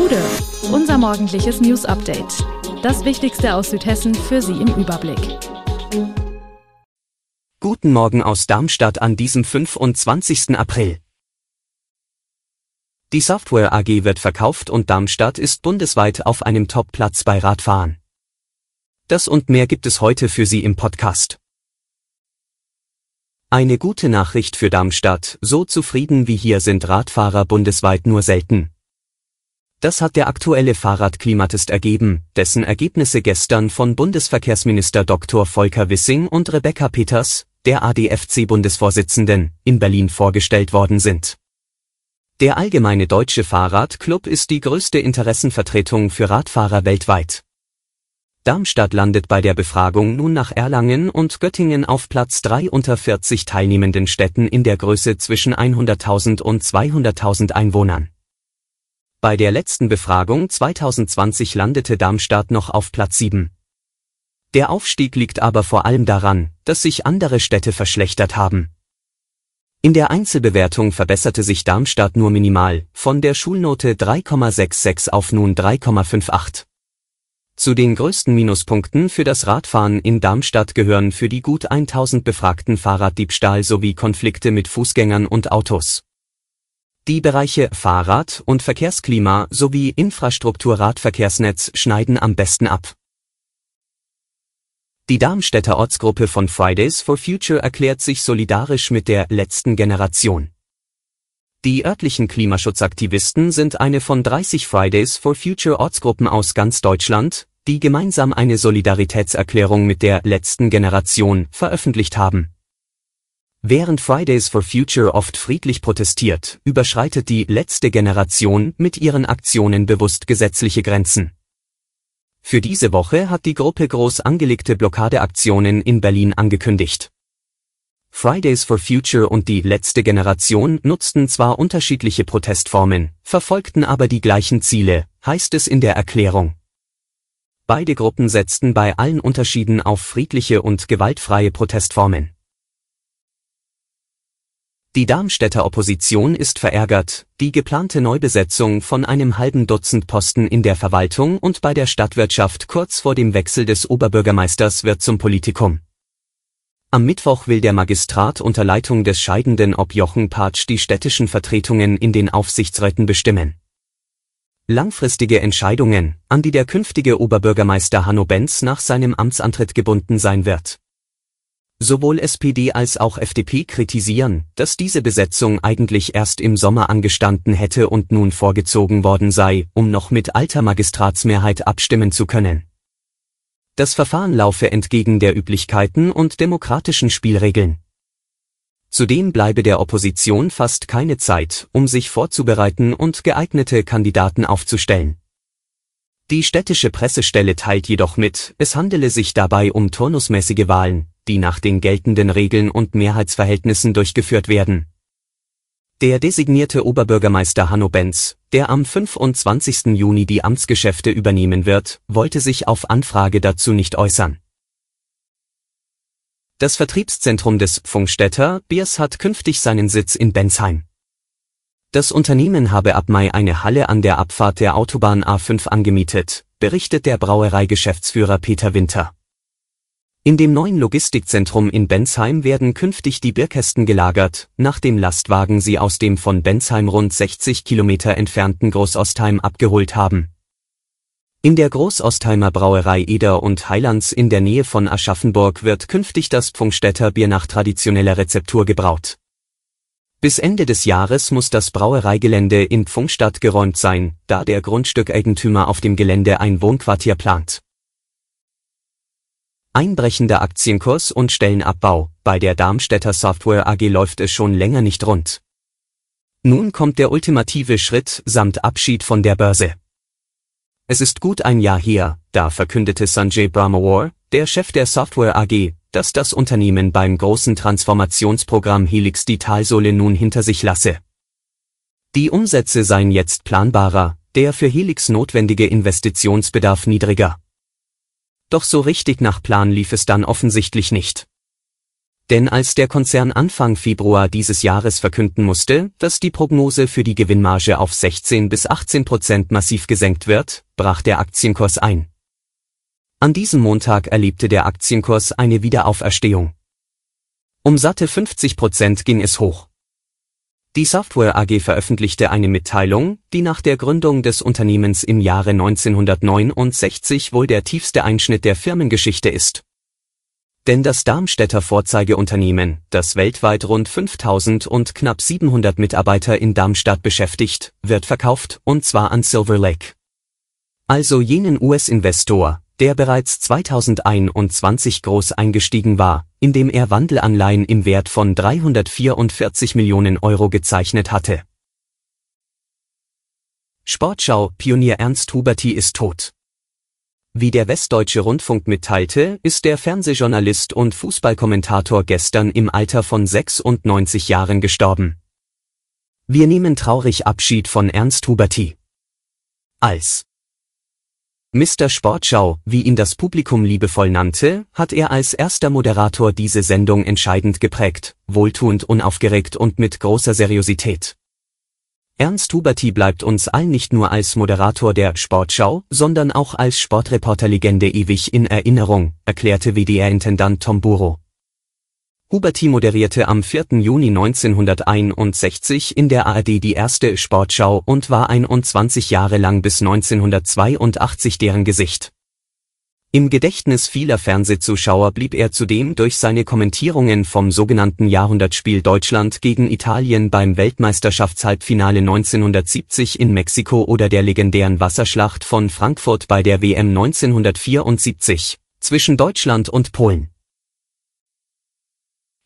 Gude, unser morgendliches News Update. Das Wichtigste aus Südhessen für Sie im Überblick. Guten Morgen aus Darmstadt an diesem 25. April. Die Software AG wird verkauft und Darmstadt ist bundesweit auf einem Top-Platz bei Radfahren. Das und mehr gibt es heute für Sie im Podcast. Eine gute Nachricht für Darmstadt, so zufrieden wie hier sind Radfahrer bundesweit nur selten. Das hat der aktuelle Fahrradklimatest ergeben, dessen Ergebnisse gestern von Bundesverkehrsminister Dr. Volker Wissing und Rebecca Peters, der ADFC-Bundesvorsitzenden, in Berlin vorgestellt worden sind. Der Allgemeine Deutsche Fahrradclub ist die größte Interessenvertretung für Radfahrer weltweit. Darmstadt landet bei der Befragung nun nach Erlangen und Göttingen auf Platz 3 unter 40 teilnehmenden Städten in der Größe zwischen 100.000 und 200.000 Einwohnern. Bei der letzten Befragung 2020 landete Darmstadt noch auf Platz 7. Der Aufstieg liegt aber vor allem daran, dass sich andere Städte verschlechtert haben. In der Einzelbewertung verbesserte sich Darmstadt nur minimal, von der Schulnote 3,66 auf nun 3,58. Zu den größten Minuspunkten für das Radfahren in Darmstadt gehören für die gut 1000 befragten Fahrraddiebstahl sowie Konflikte mit Fußgängern und Autos. Die Bereiche Fahrrad und Verkehrsklima sowie Infrastruktur Radverkehrsnetz schneiden am besten ab. Die Darmstädter Ortsgruppe von Fridays for Future erklärt sich solidarisch mit der letzten Generation. Die örtlichen Klimaschutzaktivisten sind eine von 30 Fridays for Future Ortsgruppen aus ganz Deutschland, die gemeinsam eine Solidaritätserklärung mit der letzten Generation veröffentlicht haben. Während Fridays for Future oft friedlich protestiert, überschreitet die letzte Generation mit ihren Aktionen bewusst gesetzliche Grenzen. Für diese Woche hat die Gruppe groß angelegte Blockadeaktionen in Berlin angekündigt. Fridays for Future und die letzte Generation nutzten zwar unterschiedliche Protestformen, verfolgten aber die gleichen Ziele, heißt es in der Erklärung. Beide Gruppen setzten bei allen Unterschieden auf friedliche und gewaltfreie Protestformen. Die Darmstädter Opposition ist verärgert, die geplante Neubesetzung von einem halben Dutzend Posten in der Verwaltung und bei der Stadtwirtschaft kurz vor dem Wechsel des Oberbürgermeisters wird zum Politikum. Am Mittwoch will der Magistrat unter Leitung des scheidenden Ob Jochen Patsch die städtischen Vertretungen in den Aufsichtsräten bestimmen. Langfristige Entscheidungen, an die der künftige Oberbürgermeister Hanno Benz nach seinem Amtsantritt gebunden sein wird. Sowohl SPD als auch FDP kritisieren, dass diese Besetzung eigentlich erst im Sommer angestanden hätte und nun vorgezogen worden sei, um noch mit alter Magistratsmehrheit abstimmen zu können. Das Verfahren laufe entgegen der Üblichkeiten und demokratischen Spielregeln. Zudem bleibe der Opposition fast keine Zeit, um sich vorzubereiten und geeignete Kandidaten aufzustellen. Die städtische Pressestelle teilt jedoch mit, es handele sich dabei um turnusmäßige Wahlen, die nach den geltenden Regeln und Mehrheitsverhältnissen durchgeführt werden. Der designierte Oberbürgermeister Hanno Benz, der am 25. Juni die Amtsgeschäfte übernehmen wird, wollte sich auf Anfrage dazu nicht äußern. Das Vertriebszentrum des Funkstätter Biers hat künftig seinen Sitz in Bensheim. Das Unternehmen habe ab Mai eine Halle an der Abfahrt der Autobahn A5 angemietet, berichtet der Brauereigeschäftsführer Peter Winter. In dem neuen Logistikzentrum in Bensheim werden künftig die Bierkästen gelagert, nachdem Lastwagen sie aus dem von Bensheim rund 60 Kilometer entfernten Großostheim abgeholt haben in der Großostheimer Brauerei Eder und Heilands in der Nähe von Aschaffenburg wird künftig das Pfungstädter Bier nach traditioneller Rezeptur gebraut. Bis Ende des Jahres muss das Brauereigelände in Pfungstadt geräumt sein, da der Grundstückeigentümer auf dem Gelände ein Wohnquartier plant. Einbrechender Aktienkurs und Stellenabbau, bei der Darmstädter Software AG läuft es schon länger nicht rund. Nun kommt der ultimative Schritt samt Abschied von der Börse. Es ist gut ein Jahr her, da verkündete Sanjay Brahmawar, der Chef der Software AG, dass das Unternehmen beim großen Transformationsprogramm Helix die Talsohle nun hinter sich lasse. Die Umsätze seien jetzt planbarer, der für Helix notwendige Investitionsbedarf niedriger. Doch so richtig nach Plan lief es dann offensichtlich nicht. Denn als der Konzern Anfang Februar dieses Jahres verkünden musste, dass die Prognose für die Gewinnmarge auf 16 bis 18 Prozent massiv gesenkt wird, brach der Aktienkurs ein. An diesem Montag erlebte der Aktienkurs eine Wiederauferstehung. Um satte 50 Prozent ging es hoch. Die Software AG veröffentlichte eine Mitteilung, die nach der Gründung des Unternehmens im Jahre 1969 wohl der tiefste Einschnitt der Firmengeschichte ist. Denn das Darmstädter Vorzeigeunternehmen, das weltweit rund 5000 und knapp 700 Mitarbeiter in Darmstadt beschäftigt, wird verkauft, und zwar an Silver Lake. Also jenen US-Investor, der bereits 2021 groß eingestiegen war, indem er Wandelanleihen im Wert von 344 Millionen Euro gezeichnet hatte. Sportschau Pionier Ernst Huberti ist tot. Wie der Westdeutsche Rundfunk mitteilte, ist der Fernsehjournalist und Fußballkommentator gestern im Alter von 96 Jahren gestorben. Wir nehmen traurig Abschied von Ernst Huberti. Als Mr. Sportschau, wie ihn das Publikum liebevoll nannte, hat er als erster Moderator diese Sendung entscheidend geprägt, wohltuend unaufgeregt und mit großer Seriosität. Ernst Huberti bleibt uns allen nicht nur als Moderator der Sportschau, sondern auch als Sportreporterlegende ewig in Erinnerung, erklärte WDR-Intendant Tom Buro. Huberti moderierte am 4. Juni 1961 in der ARD die erste Sportschau und war 21 Jahre lang bis 1982 deren Gesicht. Im Gedächtnis vieler Fernsehzuschauer blieb er zudem durch seine Kommentierungen vom sogenannten Jahrhundertspiel Deutschland gegen Italien beim Weltmeisterschaftshalbfinale 1970 in Mexiko oder der legendären Wasserschlacht von Frankfurt bei der WM 1974 zwischen Deutschland und Polen